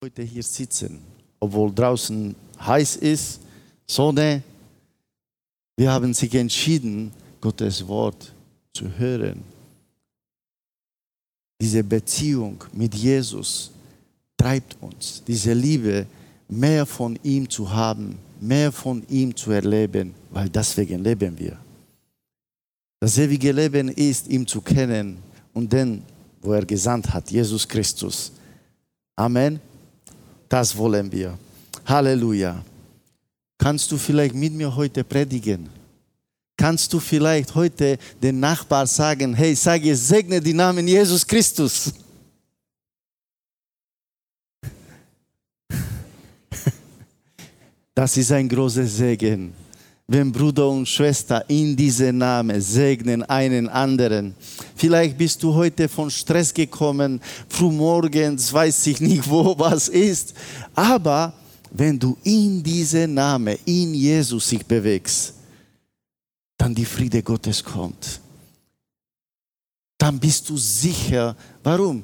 heute hier sitzen, obwohl draußen heiß ist, Sonne. Wir haben sich entschieden, Gottes Wort zu hören. Diese Beziehung mit Jesus treibt uns, diese Liebe, mehr von ihm zu haben, mehr von ihm zu erleben, weil deswegen leben wir. Das ewige Leben ist, ihm zu kennen und den, wo er gesandt hat, Jesus Christus. Amen. Das wollen wir. Halleluja. Kannst du vielleicht mit mir heute predigen? Kannst du vielleicht heute den Nachbar sagen, hey, sage, segne die Namen Jesus Christus. Das ist ein großer Segen, wenn Bruder und Schwester in diese Namen segnen einen anderen. Vielleicht bist du heute von Stress gekommen, frühmorgens, weiß ich nicht, wo was ist. Aber wenn du in diese Name, in Jesus sich bewegst, dann die Friede Gottes kommt. Dann bist du sicher. Warum?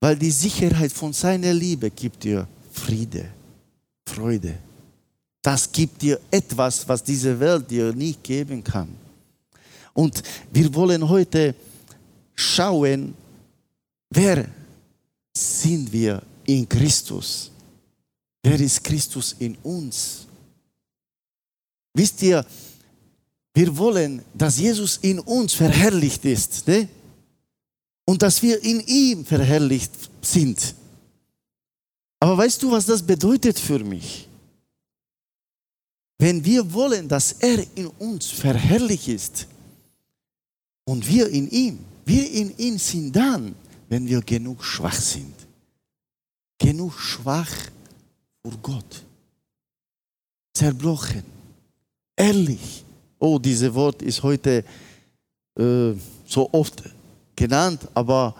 Weil die Sicherheit von seiner Liebe gibt dir Friede, Freude. Das gibt dir etwas, was diese Welt dir nicht geben kann. Und wir wollen heute schauen, wer sind wir in Christus? Wer ist Christus in uns? Wisst ihr, wir wollen, dass Jesus in uns verherrlicht ist ne? und dass wir in ihm verherrlicht sind. Aber weißt du, was das bedeutet für mich? Wenn wir wollen, dass er in uns verherrlicht ist und wir in ihm, wir in ihm sind dann, wenn wir genug schwach sind. Genug schwach vor Gott. Zerbrochen. Ehrlich. Oh, dieses Wort ist heute äh, so oft genannt, aber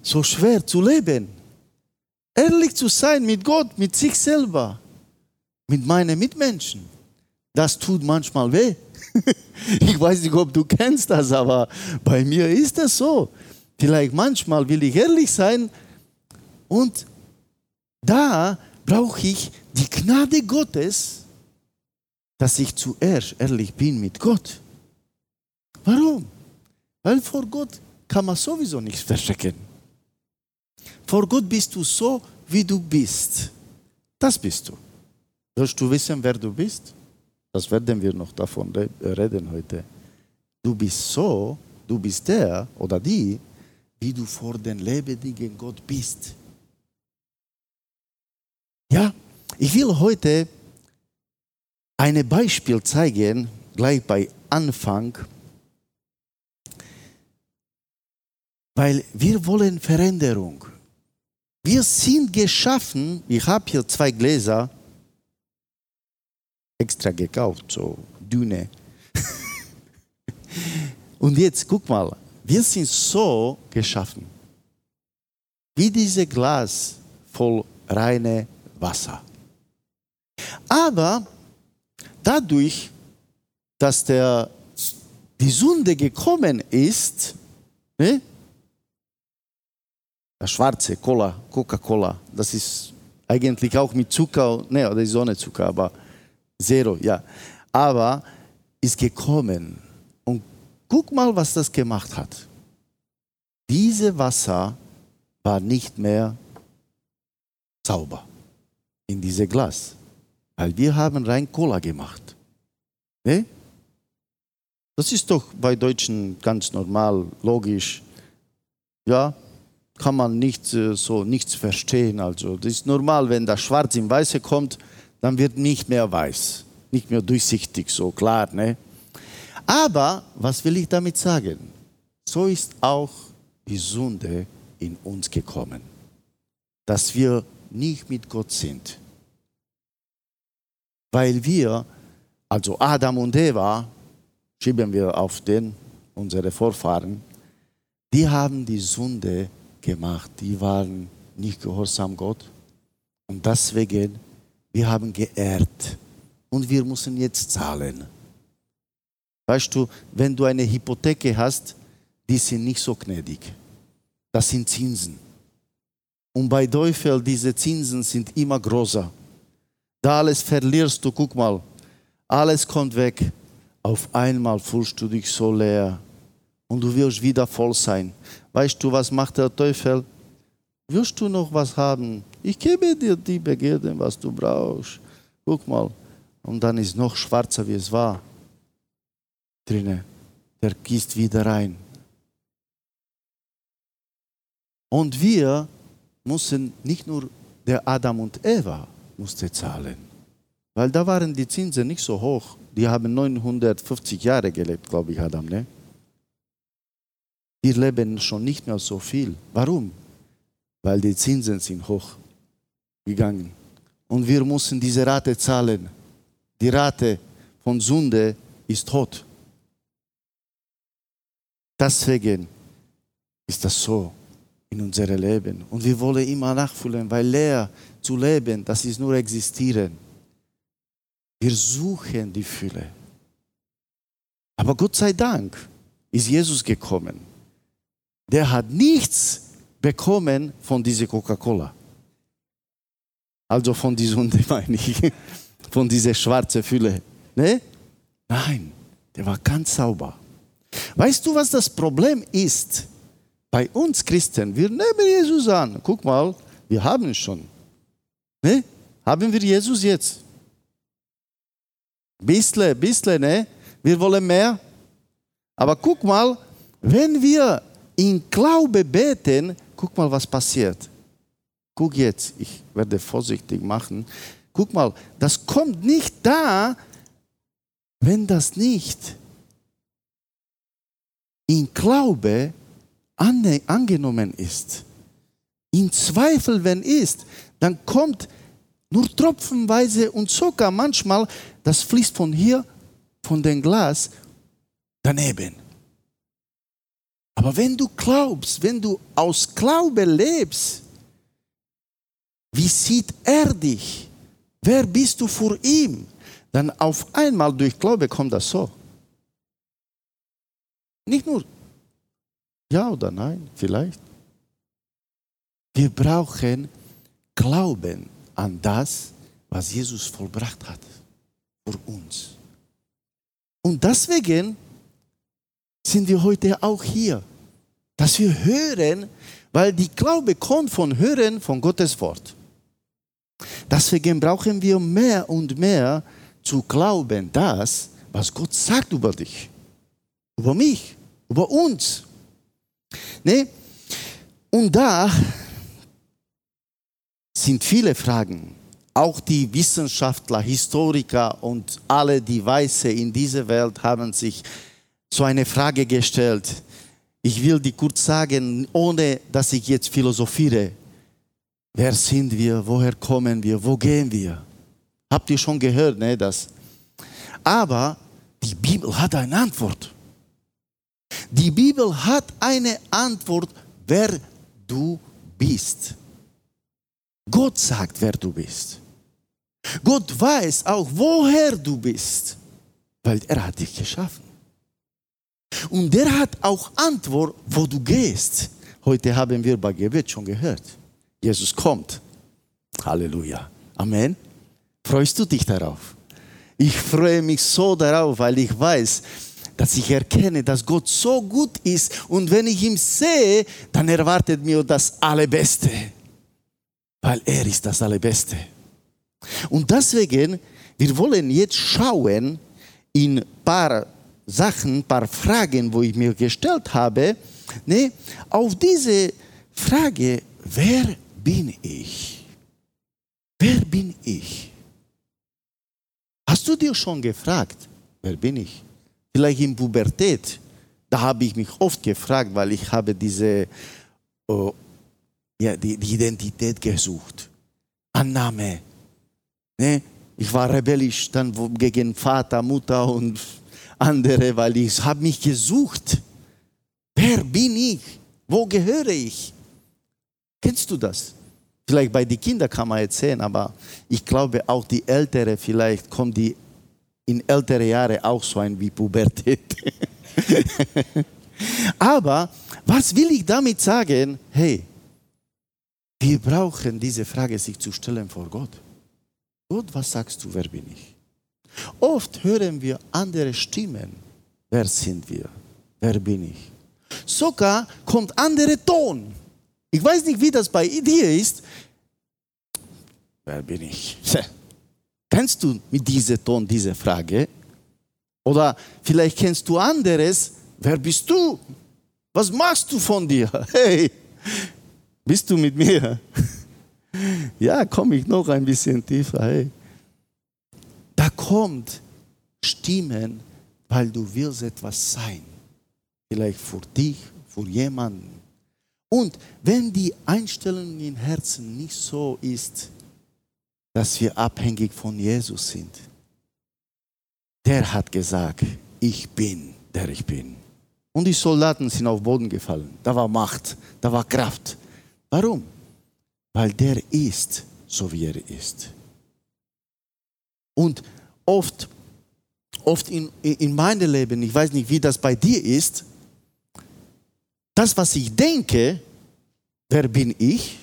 so schwer zu leben. Ehrlich zu sein mit Gott, mit sich selber, mit meinen Mitmenschen. Das tut manchmal weh. ich weiß nicht, ob du kennst das, aber bei mir ist das so. Vielleicht manchmal will ich ehrlich sein und da brauche ich die Gnade Gottes, dass ich zuerst ehrlich bin mit Gott. Warum? Weil vor Gott kann man sowieso nichts verstecken. Vor Gott bist du so, wie du bist. Das bist du. Willst du wissen, wer du bist? Das werden wir noch davon reden heute. Du bist so, du bist der oder die, wie du vor den lebendigen Gott bist. Ja, ich will heute ein Beispiel zeigen, gleich bei Anfang, weil wir wollen Veränderung. Wir sind geschaffen, ich habe hier zwei Gläser, extra gekauft, so dünne. Und jetzt guck mal, wir sind so geschaffen, wie dieses Glas voll reine Wasser. Aber dadurch, dass der, die Sünde gekommen ist, ne? das schwarze Cola, Coca-Cola, das ist eigentlich auch mit Zucker, ne, das ist ohne Zucker, aber Zero, ja. Aber ist gekommen und guck mal, was das gemacht hat. Diese Wasser war nicht mehr sauber in diese Glas, weil wir haben rein Cola gemacht. Ne? Das ist doch bei Deutschen ganz normal, logisch. Ja, kann man nicht äh, so nichts verstehen. Also das ist normal, wenn das Schwarz im Weiße kommt, dann wird nicht mehr weiß, nicht mehr durchsichtig, so klar. Ne? Aber was will ich damit sagen? So ist auch die Sünde in uns gekommen, dass wir nicht mit Gott sind. Weil wir, also Adam und Eva, schieben wir auf den, unsere Vorfahren, die haben die Sünde gemacht, die waren nicht gehorsam Gott und deswegen wir haben geehrt und wir müssen jetzt zahlen. Weißt du, wenn du eine Hypotheke hast, die sind nicht so gnädig. Das sind Zinsen. Und bei Teufel, diese Zinsen sind immer größer. Da alles verlierst du, guck mal, alles kommt weg. Auf einmal fühlst du dich so leer und du wirst wieder voll sein. Weißt du, was macht der Teufel? Wirst du noch was haben? Ich gebe dir die Begierden, was du brauchst. Guck mal. Und dann ist noch schwarzer, wie es war. Drinne. Der gießt wieder rein. Und wir müssen nicht nur der Adam und Eva musste zahlen, weil da waren die Zinsen nicht so hoch. Die haben 950 Jahre gelebt, glaube ich, Adam. Ne? Wir leben schon nicht mehr so viel. Warum? Weil die Zinsen sind hoch gegangen. Und wir müssen diese Rate zahlen. Die Rate von Sünde ist Tod. Deswegen ist das so in unserem Leben. Und wir wollen immer nachfüllen, weil leer zu leben, das ist nur existieren. Wir suchen die Fülle. Aber Gott sei Dank ist Jesus gekommen. Der hat nichts bekommen von dieser Coca-Cola. Also von dieser Hunde meine ich, von dieser schwarzen Fülle. Ne? Nein, der war ganz sauber. Weißt du, was das Problem ist? Bei uns Christen, wir nehmen Jesus an. Guck mal, wir haben schon. Ne? Haben wir Jesus jetzt? Bissle, bissle, ne? Wir wollen mehr. Aber guck mal, wenn wir in Glaube beten, guck mal, was passiert. Guck jetzt, ich werde vorsichtig machen. Guck mal, das kommt nicht da, wenn das nicht in Glaube angenommen ist. In Zweifel, wenn ist, dann kommt nur tropfenweise und sogar manchmal, das fließt von hier, von dem Glas, daneben. Aber wenn du glaubst, wenn du aus Glaube lebst, wie sieht er dich? Wer bist du vor ihm? Dann auf einmal durch Glaube kommt das so. Nicht nur ja oder nein, vielleicht. Wir brauchen Glauben an das, was Jesus vollbracht hat für uns. Und deswegen sind wir heute auch hier, dass wir hören, weil die Glaube kommt von Hören von Gottes Wort. Deswegen brauchen wir mehr und mehr zu glauben, das, was Gott sagt über dich, über mich, über uns. Ne? Und da sind viele Fragen. Auch die Wissenschaftler, Historiker und alle die Weiße in dieser Welt haben sich so eine Frage gestellt. Ich will die kurz sagen, ohne dass ich jetzt philosophiere. Wer sind wir? Woher kommen wir? Wo gehen wir? Habt ihr schon gehört, ne, das? Aber die Bibel hat eine Antwort. Die Bibel hat eine Antwort, wer du bist. Gott sagt, wer du bist. Gott weiß auch, woher du bist, weil er hat dich geschaffen. Und er hat auch Antwort, wo du gehst. Heute haben wir bei Gebet schon gehört. Jesus kommt. Halleluja. Amen. Freust du dich darauf? Ich freue mich so darauf, weil ich weiß, dass ich erkenne, dass Gott so gut ist und wenn ich ihn sehe, dann erwartet mir das Allerbeste, weil er ist das Allerbeste. Und deswegen, wir wollen jetzt schauen in ein paar Sachen, ein paar Fragen, wo ich mir gestellt habe, ne, auf diese Frage, wer bin ich? Wer bin ich? Hast du dir schon gefragt, wer bin ich? Vielleicht in Pubertät, da habe ich mich oft gefragt, weil ich habe diese oh, ja, die, die Identität gesucht. Annahme. Ne? Ich war rebellisch dann gegen Vater, Mutter und andere, weil ich habe mich gesucht. Wer bin ich? Wo gehöre ich? Kennst du das? Vielleicht bei den Kindern kann man erzählen, aber ich glaube auch die Ältere, vielleicht kommen die in ältere Jahre auch so ein wie Pubertät. aber was will ich damit sagen? Hey, Wir brauchen diese Frage sich zu stellen vor Gott. Gott, was sagst du, wer bin ich? Oft hören wir andere Stimmen. Wer sind wir? Wer bin ich? Sogar kommt andere Ton. Ich weiß nicht, wie das bei dir ist. Wer bin ich? Kennst du mit diesem Ton diese Frage? Oder vielleicht kennst du anderes. Wer bist du? Was machst du von dir? Hey, bist du mit mir? Ja, komme ich noch ein bisschen tiefer. Hey. Da kommt Stimmen, weil du willst etwas sein. Vielleicht für dich, für jemanden. Und wenn die Einstellung im Herzen nicht so ist, dass wir abhängig von Jesus sind, der hat gesagt, ich bin, der ich bin. Und die Soldaten sind auf Boden gefallen. Da war Macht, da war Kraft. Warum? Weil der ist, so wie er ist. Und oft, oft in, in meinem Leben, ich weiß nicht, wie das bei dir ist, das, was ich denke, wer bin ich?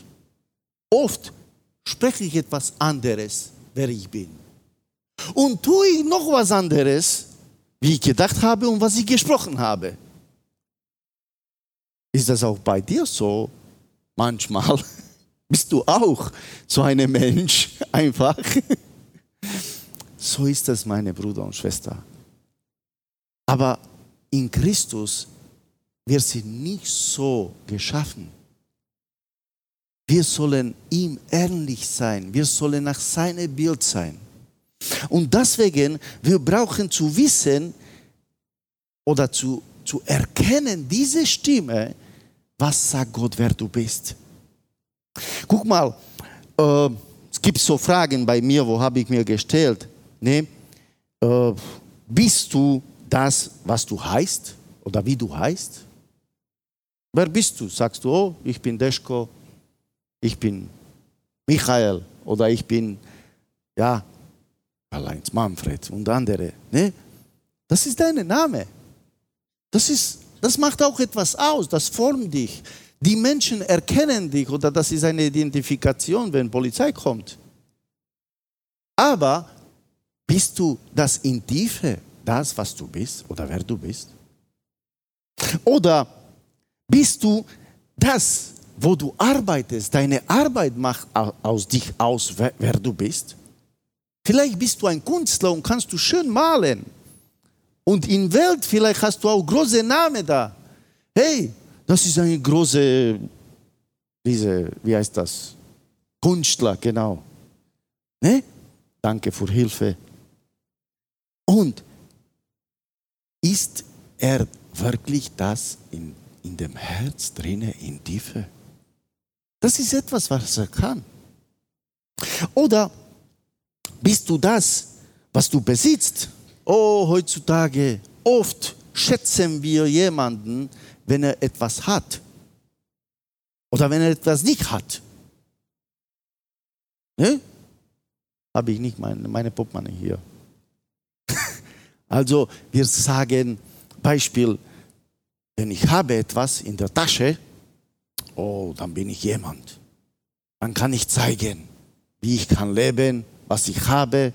Oft spreche ich etwas anderes, wer ich bin. Und tue ich noch was anderes, wie ich gedacht habe und was ich gesprochen habe. Ist das auch bei dir so? Manchmal bist du auch so ein Mensch, einfach. So ist das, meine Brüder und Schwester. Aber in Christus, wir sind nicht so geschaffen. Wir sollen ihm ähnlich sein. Wir sollen nach seinem Bild sein. Und deswegen, wir brauchen zu wissen oder zu, zu erkennen, diese Stimme, was sagt Gott, wer du bist. Guck mal, äh, es gibt so Fragen bei mir, wo habe ich mir gestellt. Ne? Äh, bist du das, was du heißt oder wie du heißt? Wer bist du? Sagst du, oh, ich bin Deschko, ich bin Michael oder ich bin, ja, allein Manfred und andere. Ne? Das ist dein Name. Das, ist, das macht auch etwas aus, das formt dich. Die Menschen erkennen dich oder das ist eine Identifikation, wenn Polizei kommt. Aber bist du das in Tiefe, das, was du bist oder wer du bist? Oder bist du das, wo du arbeitest, deine Arbeit macht aus dich aus, wer, wer du bist? Vielleicht bist du ein Künstler und kannst du schön malen. Und in Welt vielleicht hast du auch große Namen da. Hey, das ist eine große, diese, wie heißt das? Künstler, genau. Ne? Danke für Hilfe. Und ist er wirklich das in, in dem Herz drinne, in Tiefe? Das ist etwas, was er kann. Oder bist du das, was du besitzt? Oh, heutzutage, oft schätzen wir jemanden, wenn er etwas hat. Oder wenn er etwas nicht hat. Ne? Habe ich nicht meine, meine Portemonnaie hier. also wir sagen, Beispiel, wenn ich habe etwas in der Tasche, oh, dann bin ich jemand. Dann kann ich zeigen, wie ich kann leben, was ich habe,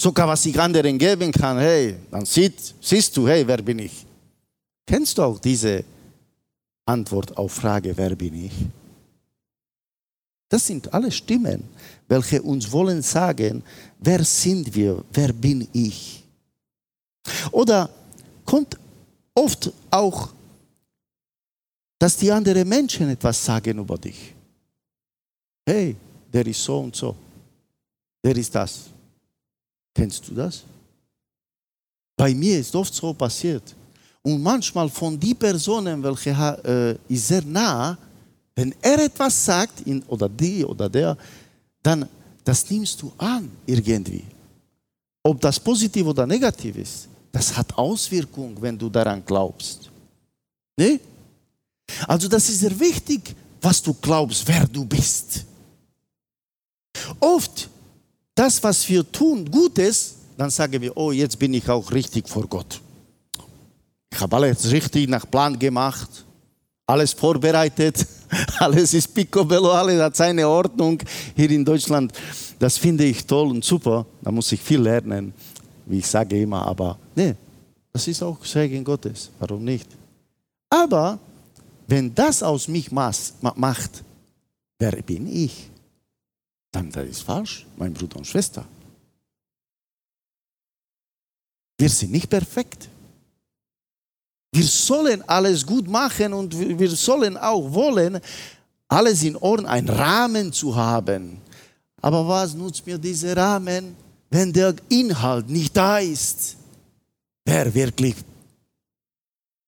sogar was ich anderen geben kann. Hey, dann sieht, siehst du, hey, wer bin ich? Kennst du auch diese Antwort auf Frage, wer bin ich? Das sind alle Stimmen, welche uns wollen sagen, wer sind wir, wer bin ich? Oder kommt oft auch, dass die anderen Menschen etwas sagen über dich. Hey, der ist so und so. Der ist das. Kennst du das? Bei mir ist oft so passiert. Und manchmal von die Personen, welche äh, ist sehr nah, wenn er etwas sagt, in, oder die oder der, dann das nimmst du an irgendwie. Ob das positiv oder negativ ist, das hat Auswirkungen, wenn du daran glaubst. Ne? Also das ist sehr wichtig, was du glaubst, wer du bist. Oft das, was wir tun, Gutes, dann sagen wir, oh, jetzt bin ich auch richtig vor Gott. Ich habe alles richtig nach Plan gemacht. alles vorbereitet, alles ist picobello, alles hat seine Ordnung hier in Deutschland. Das finde ich toll und super. Da muss ich viel lernen, wie ich sage immer. Aber nee, das ist auch Segen Gottes. Warum nicht? Aber wenn das aus mich macht, wer bin ich? Dann das ist falsch, mein Bruder und Schwester. Wir sind nicht perfekt. Wir sollen alles gut machen und wir sollen auch wollen, alles in Ordnung, einen Rahmen zu haben. Aber was nutzt mir dieser Rahmen, wenn der Inhalt nicht da ist? Wer wirklich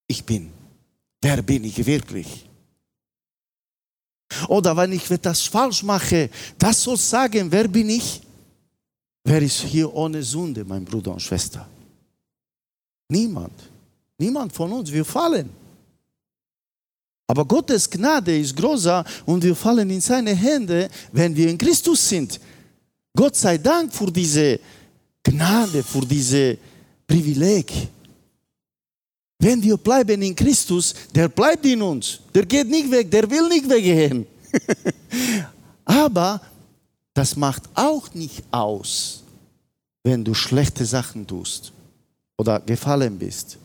ich bin? Wer bin ich wirklich? Oder wenn ich etwas falsch mache, das soll sagen, wer bin ich? Wer ist hier ohne Sünde, mein Bruder und Schwester? Niemand. Niemand von uns. Wir fallen. Aber Gottes Gnade ist größer und wir fallen in seine Hände, wenn wir in Christus sind. Gott sei Dank für diese Gnade, für diese Privileg. Wenn wir bleiben in Christus, der bleibt in uns. Der geht nicht weg, der will nicht weggehen. Aber das macht auch nicht aus, wenn du schlechte Sachen tust oder gefallen bist.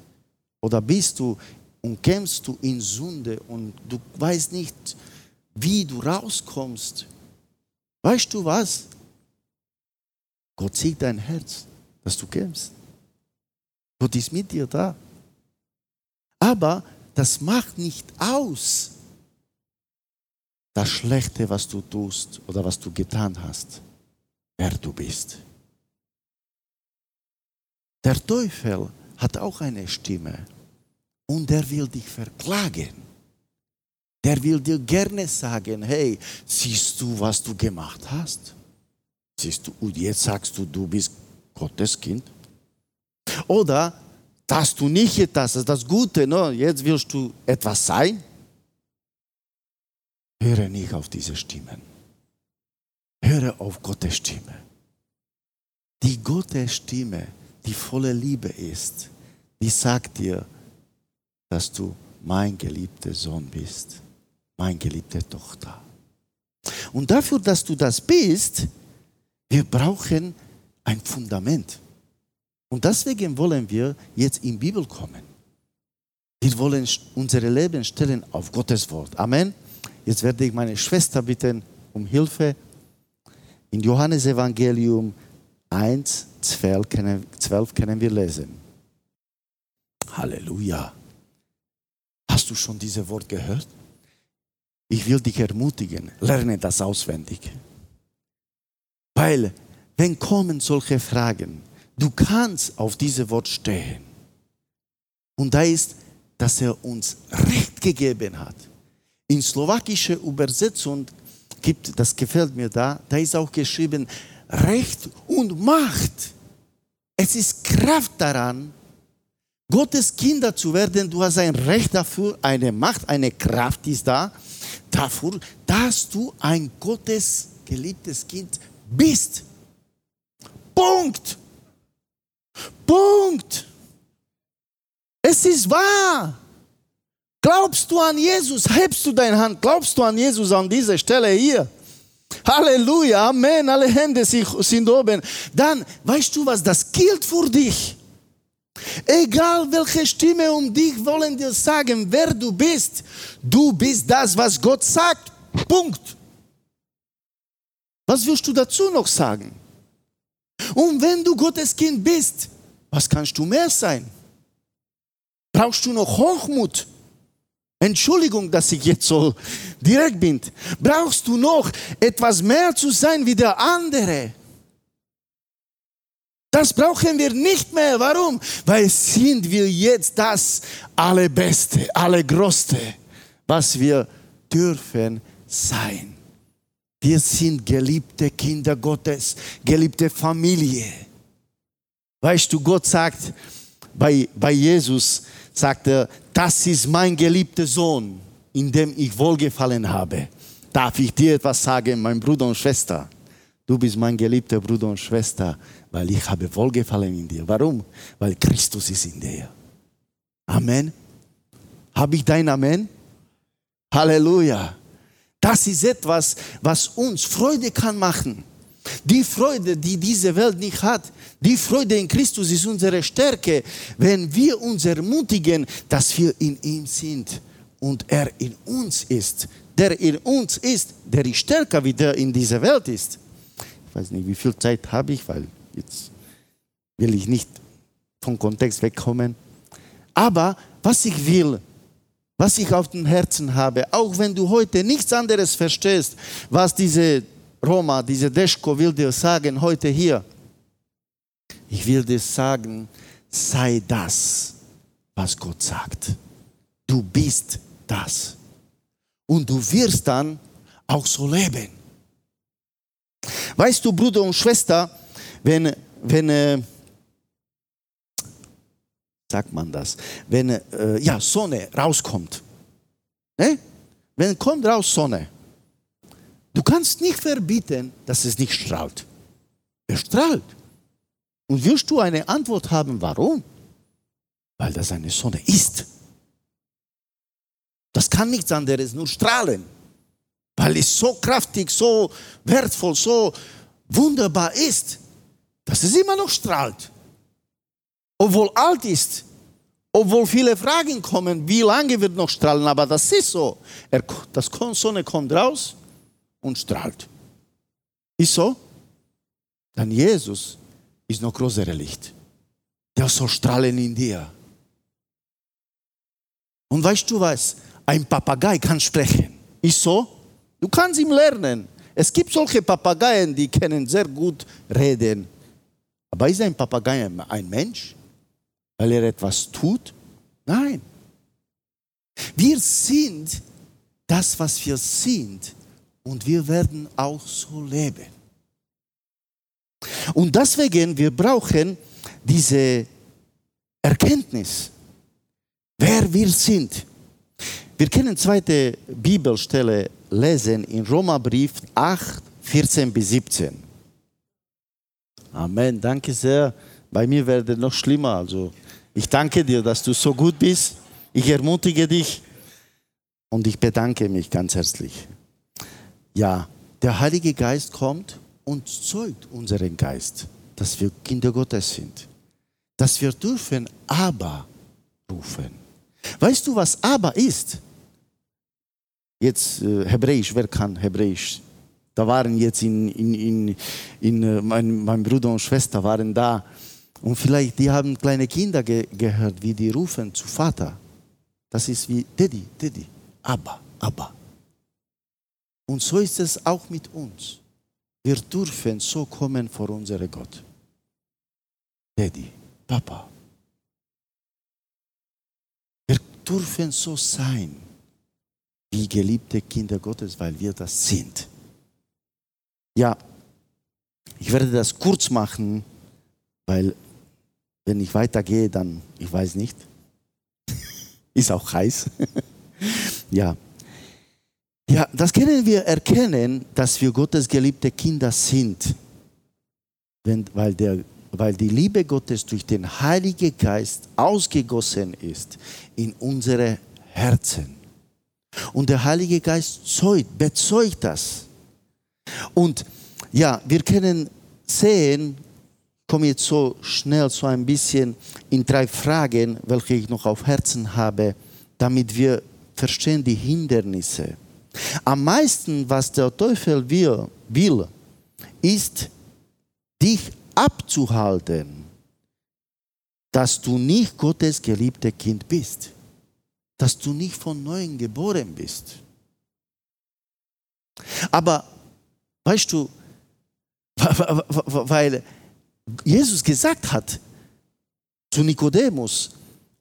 Oder bist du und kämpfst du in Sünde und du weißt nicht, wie du rauskommst. Weißt du was? Gott sieht dein Herz, dass du kämpfst. Gott ist mit dir da. Aber das macht nicht aus, das Schlechte, was du tust oder was du getan hast, wer du bist. Der Teufel hat auch eine Stimme und der will dich verklagen. Der will dir gerne sagen, hey, siehst du, was du gemacht hast? Siehst du, und jetzt sagst du, du bist Gottes Kind? Oder, dass du nicht das ist das Gute, no, jetzt willst du etwas sein? Höre nicht auf diese Stimmen. Höre auf Gottes Stimme. Die Gottes Stimme, die volle Liebe ist, die sagt dir, dass du mein geliebter Sohn bist, mein geliebte Tochter. Und dafür, dass du das bist, wir brauchen ein Fundament. Und deswegen wollen wir jetzt in die Bibel kommen. Wir wollen unsere Leben stellen auf Gottes Wort. Amen. Jetzt werde ich meine Schwester bitten um Hilfe. In Johannes Evangelium 1, 12 können, 12 können wir lesen. Halleluja. Hast du schon dieses Wort gehört? Ich will dich ermutigen, lerne das auswendig. Weil, wenn kommen solche Fragen, du kannst auf dieses Wort stehen. Und da ist, dass er uns Recht gegeben hat. In slowakischer Übersetzung gibt, das gefällt mir da, da ist auch geschrieben, Recht und Macht. Es ist Kraft daran, Gottes Kinder zu werden, du hast ein Recht dafür, eine Macht, eine Kraft ist da, dafür, dass du ein Gottes geliebtes Kind bist. Punkt. Punkt. Es ist wahr. Glaubst du an Jesus? Hebst du deine Hand? Glaubst du an Jesus an dieser Stelle hier? Halleluja, Amen, alle Hände sind oben. Dann, weißt du was, das gilt für dich. Egal welche Stimme um dich wollen dir sagen, wer du bist, du bist das, was Gott sagt. Punkt. Was willst du dazu noch sagen? Und wenn du Gottes Kind bist, was kannst du mehr sein? Brauchst du noch Hochmut? Entschuldigung, dass ich jetzt so direkt bin. Brauchst du noch etwas mehr zu sein wie der andere? Das brauchen wir nicht mehr. Warum? Weil sind wir jetzt das Allerbeste, Allergrößte, was wir dürfen sein. Wir sind geliebte Kinder Gottes, geliebte Familie. Weißt du, Gott sagt bei, bei Jesus, sagt er, das ist mein geliebter Sohn, in dem ich wohlgefallen habe. Darf ich dir etwas sagen, mein Bruder und Schwester? Du bist mein geliebter Bruder und Schwester, weil ich habe Wohlgefallen in dir. Warum? Weil Christus ist in dir. Amen. Habe ich dein Amen? Halleluja. Das ist etwas, was uns Freude kann machen. Die Freude, die diese Welt nicht hat, die Freude in Christus ist unsere Stärke, wenn wir uns ermutigen, dass wir in ihm sind und er in uns ist. Der in uns ist, der ist stärker, wie der in dieser Welt ist. Ich weiß nicht, wie viel Zeit habe ich, weil jetzt will ich nicht vom Kontext wegkommen. Aber was ich will, was ich auf dem Herzen habe, auch wenn du heute nichts anderes verstehst, was diese Roma, diese Deschko will dir sagen heute hier. Ich will dir sagen, sei das, was Gott sagt. Du bist das. Und du wirst dann auch so leben. Weißt du, Bruder und Schwester, wenn, wenn äh, sagt man das, wenn äh, ja, Sonne rauskommt, ne? wenn kommt raus Sonne, du kannst nicht verbieten, dass es nicht strahlt. Es strahlt. Und wirst du eine Antwort haben, warum? Weil das eine Sonne ist. Das kann nichts anderes, nur strahlen. Weil es so kraftig, so wertvoll, so wunderbar ist, dass es immer noch strahlt obwohl alt ist, obwohl viele Fragen kommen, wie lange wird noch strahlen, aber das ist so. Er, das Sonne kommt raus und strahlt. Ist so? Dann Jesus ist noch größere Licht. Der soll strahlen in dir. Und weißt du was? Ein Papagei kann sprechen. Ist so? Du kannst ihm lernen. Es gibt solche Papageien, die können sehr gut reden. Aber ist ein Papagei ein Mensch? weil er etwas tut? Nein. Wir sind das, was wir sind und wir werden auch so leben. Und deswegen, wir brauchen diese Erkenntnis, wer wir sind. Wir können zweite Bibelstelle lesen in Römerbrief 8, 14 bis 17. Amen, danke sehr. Bei mir wird es noch schlimmer. Also ich danke dir, dass du so gut bist. Ich ermutige dich und ich bedanke mich ganz herzlich. Ja, der Heilige Geist kommt und zeugt unseren Geist, dass wir Kinder Gottes sind. Dass wir dürfen aber rufen. Weißt du, was aber ist? Jetzt äh, Hebräisch, wer kann Hebräisch? Da waren jetzt in, in, in, in äh, mein, mein Bruder und Schwester waren da und vielleicht, die haben kleine Kinder ge gehört, wie die rufen zu Vater. Das ist wie Daddy, Daddy, Abba, Abba. Und so ist es auch mit uns. Wir dürfen so kommen vor unseren Gott. Daddy, Papa. Wir dürfen so sein wie geliebte Kinder Gottes, weil wir das sind. Ja, ich werde das kurz machen, weil wenn ich weitergehe, dann, ich weiß nicht. Ist auch heiß. ja. Ja, das können wir erkennen, dass wir Gottes geliebte Kinder sind. Wenn, weil, der, weil die Liebe Gottes durch den Heiligen Geist ausgegossen ist in unsere Herzen. Und der Heilige Geist zeugt, bezeugt das. Und ja, wir können sehen, komme jetzt so schnell so ein bisschen in drei Fragen, welche ich noch auf Herzen habe, damit wir verstehen die Hindernisse. Am meisten, was der Teufel will, will ist, dich abzuhalten, dass du nicht Gottes geliebte Kind bist, dass du nicht von neuem geboren bist. Aber weißt du, weil Jesus gesagt hat zu Nikodemus,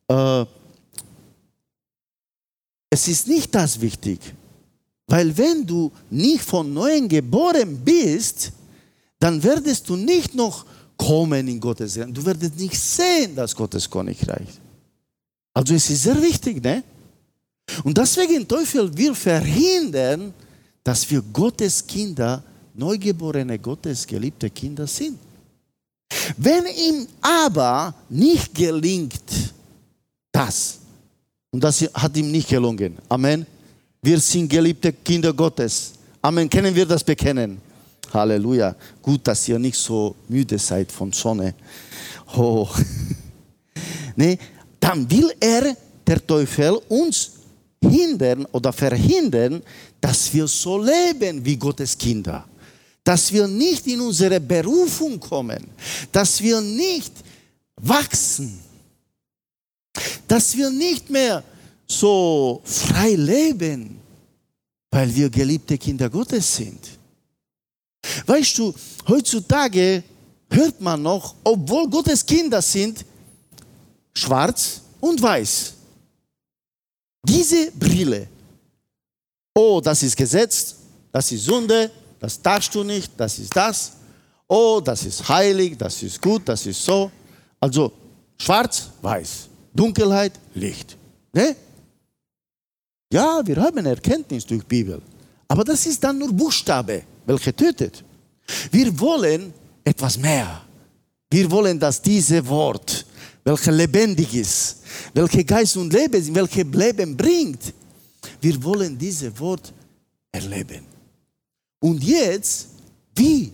äh, es ist nicht das wichtig, weil wenn du nicht von neuem geboren bist, dann werdest du nicht noch kommen in Gottes Reich. Du wirst nicht sehen, dass Gottes Königreich. Also es ist sehr wichtig, ne? Und deswegen Teufel will verhindern, dass wir Gottes Kinder, neugeborene Gottes geliebte Kinder sind. Wenn ihm aber nicht gelingt, das, und das hat ihm nicht gelungen, Amen, Wir sind geliebte Kinder Gottes. Amen. Können wir das bekennen? Halleluja. Gut, dass ihr nicht so müde seid von Sonne. Oh. nee, dann will er, der Teufel, uns hindern oder verhindern, dass wir so leben wie Gottes Kinder. Dass wir nicht in unsere Berufung kommen. Dass wir nicht wachsen. Dass wir nicht mehr so frei leben, weil wir geliebte Kinder Gottes sind. Weißt du, heutzutage hört man noch, obwohl Gottes Kinder sind, schwarz und weiß. Diese Brille. Oh, das ist Gesetz, das ist Sünde, das darfst du nicht, das ist das. Oh, das ist heilig, das ist gut, das ist so. Also schwarz, weiß, Dunkelheit, Licht. Ne? Ja, wir haben Erkenntnis durch Bibel. Aber das ist dann nur Buchstabe, welche tötet. Wir wollen etwas mehr. Wir wollen, dass dieses Wort, welches lebendig ist, welches Geist und Leben, welches Leben bringt, wir wollen dieses Wort erleben. Und jetzt, wie?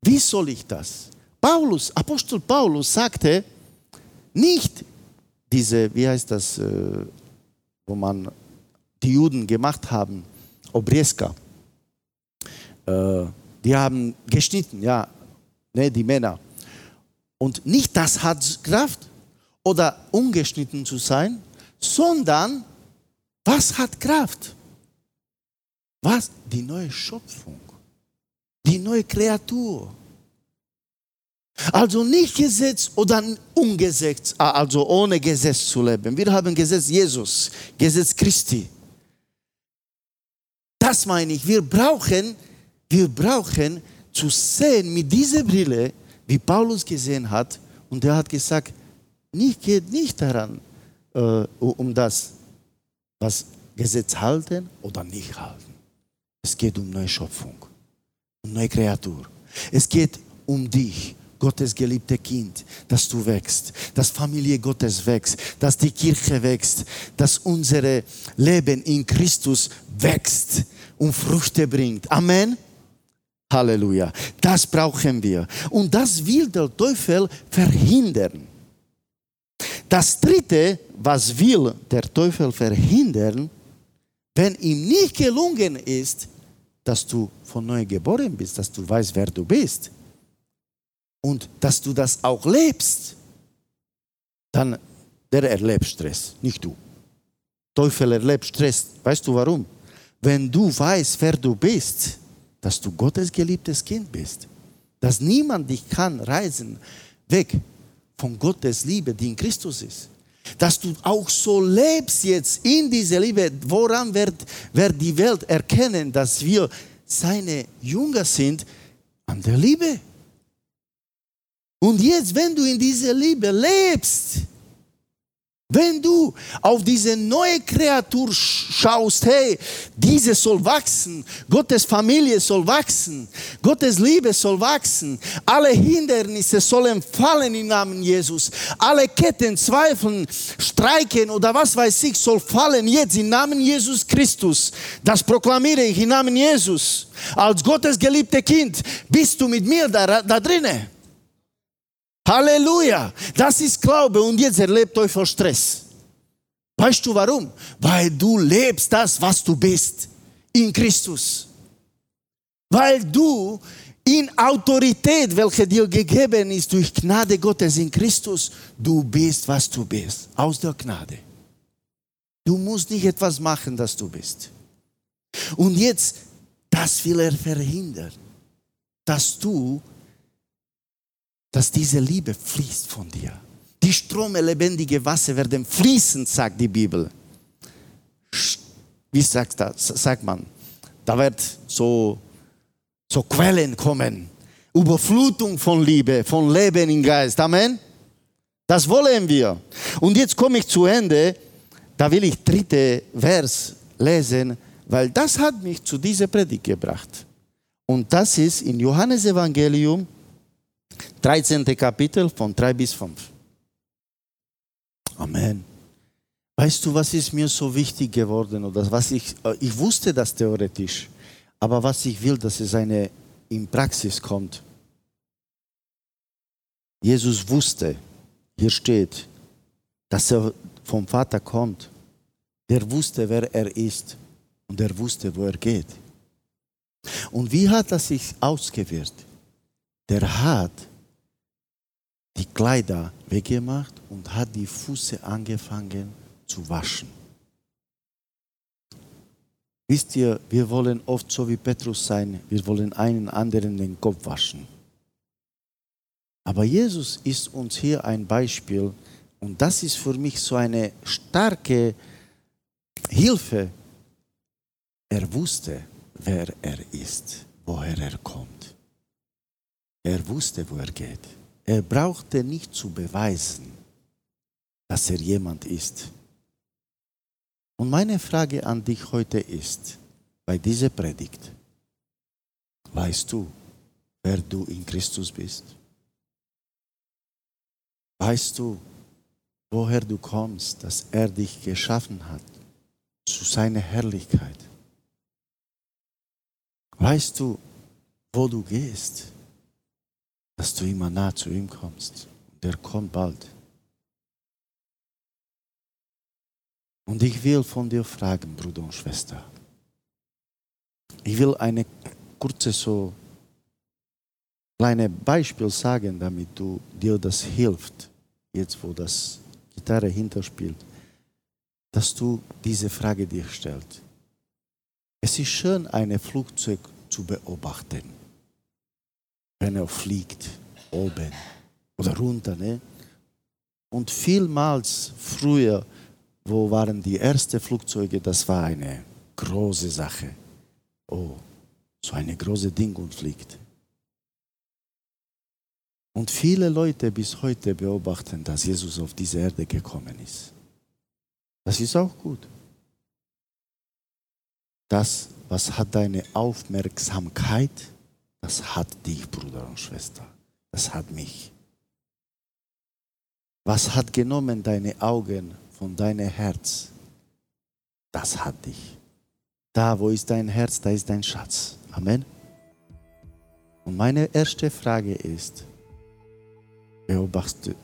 Wie soll ich das? Paulus, Apostel Paulus sagte, nicht diese, wie heißt das, äh, wo man die Juden gemacht haben, Obrieska. Äh, die haben geschnitten, ja, ne, die Männer. Und nicht das hat Kraft oder ungeschnitten zu sein, sondern was hat Kraft? Was? Die neue Schöpfung, die neue Kreatur. Also nicht Gesetz oder ungesetz, also ohne Gesetz zu leben. Wir haben Gesetz Jesus, Gesetz Christi. Das meine ich. Wir brauchen, wir brauchen zu sehen mit dieser Brille, wie Paulus gesehen hat. Und er hat gesagt, nicht geht nicht daran, äh, um das, was Gesetz halten oder nicht halten. Es geht um neue Schöpfung, um neue Kreatur. Es geht um dich, Gottes geliebte Kind, dass du wächst, dass Familie Gottes wächst, dass die Kirche wächst, dass unser Leben in Christus wächst und Früchte bringt. Amen. Halleluja. Das brauchen wir. Und das will der Teufel verhindern. Das dritte, was will der Teufel verhindern, wenn ihm nicht gelungen ist, dass du von neu geboren bist, dass du weißt, wer du bist und dass du das auch lebst, dann der erlebt Stress, nicht du. Teufel erlebt Stress. Weißt du warum? Wenn du weißt, wer du bist, dass du Gottes geliebtes Kind bist, dass niemand dich kann reisen weg von Gottes Liebe, die in Christus ist. Dass du auch so lebst jetzt in dieser Liebe, woran wird, wird die Welt erkennen, dass wir seine Jünger sind, an der Liebe. Und jetzt, wenn du in dieser Liebe lebst, wenn du auf diese neue Kreatur schaust, hey, diese soll wachsen, Gottes Familie soll wachsen, Gottes Liebe soll wachsen, alle Hindernisse sollen fallen im Namen Jesus, alle Ketten, Zweifeln, Streiken oder was weiß ich, soll fallen jetzt im Namen Jesus Christus. Das proklamiere ich im Namen Jesus. Als Gottes geliebte Kind bist du mit mir da, da drinnen. Halleluja. Das ist Glaube und jetzt erlebt euch vor Stress. Weißt du warum? Weil du lebst das, was du bist in Christus. Weil du in Autorität, welche dir gegeben ist durch Gnade Gottes in Christus, du bist, was du bist, aus der Gnade. Du musst nicht etwas machen, dass du bist. Und jetzt, das will er verhindern, dass du dass diese Liebe fließt von dir. Die Strome lebendige Wasser werden fließen, sagt die Bibel. Wie sagt, das, sagt man? Da wird so, so Quellen kommen. Überflutung von Liebe, von Leben im Geist. Amen. Das wollen wir. Und jetzt komme ich zu Ende. Da will ich dritte Vers lesen, weil das hat mich zu dieser Predigt gebracht. Und das ist in Johannes Evangelium 13. Kapitel von 3 bis 5. Amen. Weißt du, was ist mir so wichtig geworden oder was ich, äh, ich wusste das theoretisch, aber was ich will, dass es eine in Praxis kommt. Jesus wusste, hier steht, dass er vom Vater kommt. Der wusste, wer er ist und er wusste, wo er geht. Und wie hat er sich ausgewirkt? Der hat die Kleider weggemacht und hat die Füße angefangen zu waschen. Wisst ihr, wir wollen oft so wie Petrus sein, wir wollen einen anderen den Kopf waschen. Aber Jesus ist uns hier ein Beispiel und das ist für mich so eine starke Hilfe. Er wusste, wer er ist, woher er kommt. Er wusste, wo er geht. Er brauchte nicht zu beweisen, dass er jemand ist. Und meine Frage an dich heute ist, bei dieser Predigt, weißt du, wer du in Christus bist? Weißt du, woher du kommst, dass er dich geschaffen hat zu seiner Herrlichkeit? Weißt du, wo du gehst, dass du immer nah zu ihm kommst? Und er kommt bald. Und ich will von dir fragen, Bruder und Schwester. Ich will eine kurze so kleine Beispiel sagen, damit du dir das hilft, jetzt wo das Gitarre hinterspielt, dass du diese Frage dir stellst. Es ist schön, ein Flugzeug zu beobachten, wenn er fliegt, oben oder runter. Ne? Und vielmals früher wo waren die ersten Flugzeuge? Das war eine große Sache. Oh, so eine große Ding und fliegt. Und viele Leute bis heute beobachten, dass Jesus auf diese Erde gekommen ist. Das ist auch gut. Das, was hat deine Aufmerksamkeit, das hat dich, Bruder und Schwester. Das hat mich. Was hat genommen deine Augen von deinem Herz, das hat dich. Da, wo ist dein Herz, da ist dein Schatz. Amen. Und meine erste Frage ist, beobachtest,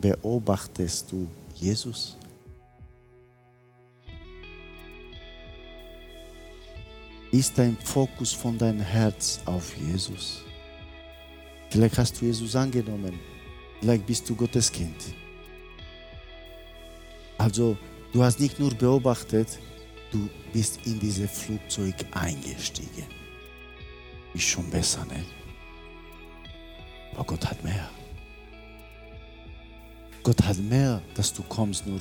beobachtest du Jesus? Ist dein Fokus von deinem Herz auf Jesus? Vielleicht hast du Jesus angenommen. Vielleicht bist du Gottes Kind. Also du hast nicht nur beobachtet, du bist in dieses Flugzeug eingestiegen. Ist schon besser, ne? Aber Gott hat mehr. Gott hat mehr, dass du kommst nur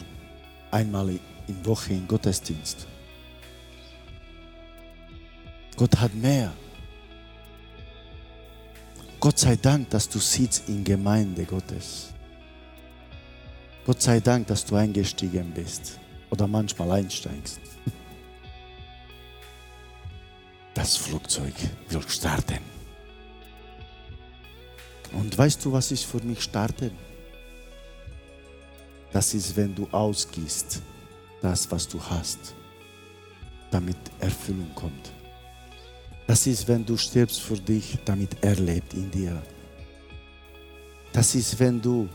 einmal in Woche in Gottesdienst. Gott hat mehr. Gott sei Dank, dass du sitzt in Gemeinde Gottes. Gott sei Dank, dass du eingestiegen bist oder manchmal einsteigst. Das Flugzeug will starten. Und weißt du, was ist für mich starten? Das ist, wenn du ausgießt, das, was du hast, damit Erfüllung kommt. Das ist, wenn du stirbst für dich, damit er lebt in dir. Das ist, wenn du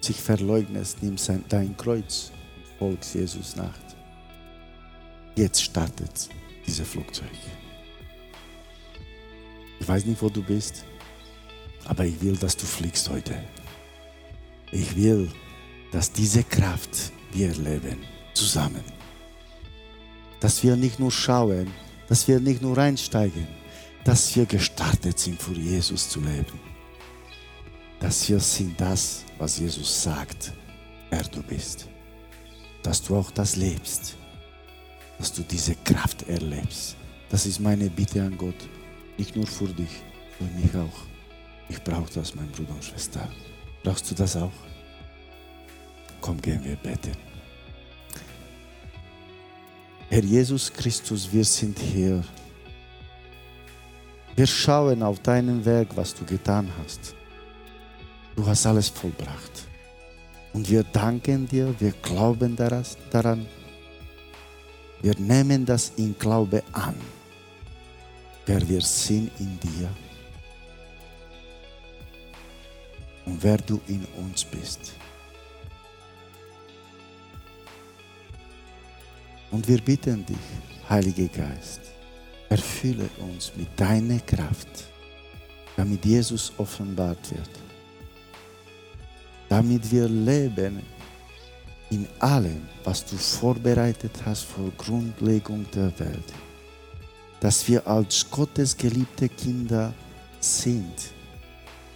sich verleugnest, nimm dein Kreuz und folgst Jesus nach. Jetzt startet dieses Flugzeug. Ich weiß nicht, wo du bist, aber ich will, dass du fliegst heute. Ich will, dass diese Kraft wir erleben, zusammen. Dass wir nicht nur schauen, dass wir nicht nur reinsteigen, dass wir gestartet sind, für Jesus zu leben dass wir sind das, was Jesus sagt, wer du bist. Dass du auch das lebst, dass du diese Kraft erlebst. Das ist meine Bitte an Gott, nicht nur für dich, für mich auch. Ich brauche das, mein Bruder und Schwester. Brauchst du das auch? Komm, gehen wir beten. Herr Jesus Christus, wir sind hier. Wir schauen auf deinen Werk, was du getan hast. Du hast alles vollbracht. Und wir danken dir, wir glauben daran. Wir nehmen das in Glaube an, wer wir sind in dir und wer du in uns bist. Und wir bitten dich, Heiliger Geist, erfülle uns mit deiner Kraft, damit Jesus offenbart wird, damit wir leben in allem, was du vorbereitet hast vor Grundlegung der Welt, dass wir als Gottes geliebte Kinder sind,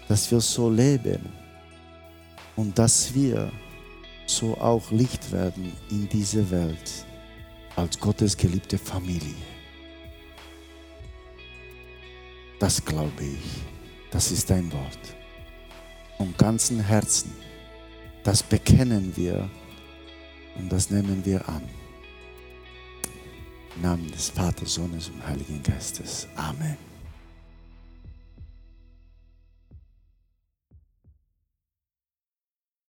dass wir so leben und dass wir so auch Licht werden in dieser Welt als Gottes geliebte Familie. Das glaube ich. Das ist dein Wort. Vom ganzen Herzen. Das bekennen wir und das nehmen wir an. Im Namen des Vaters, Sohnes und Heiligen Geistes. Amen.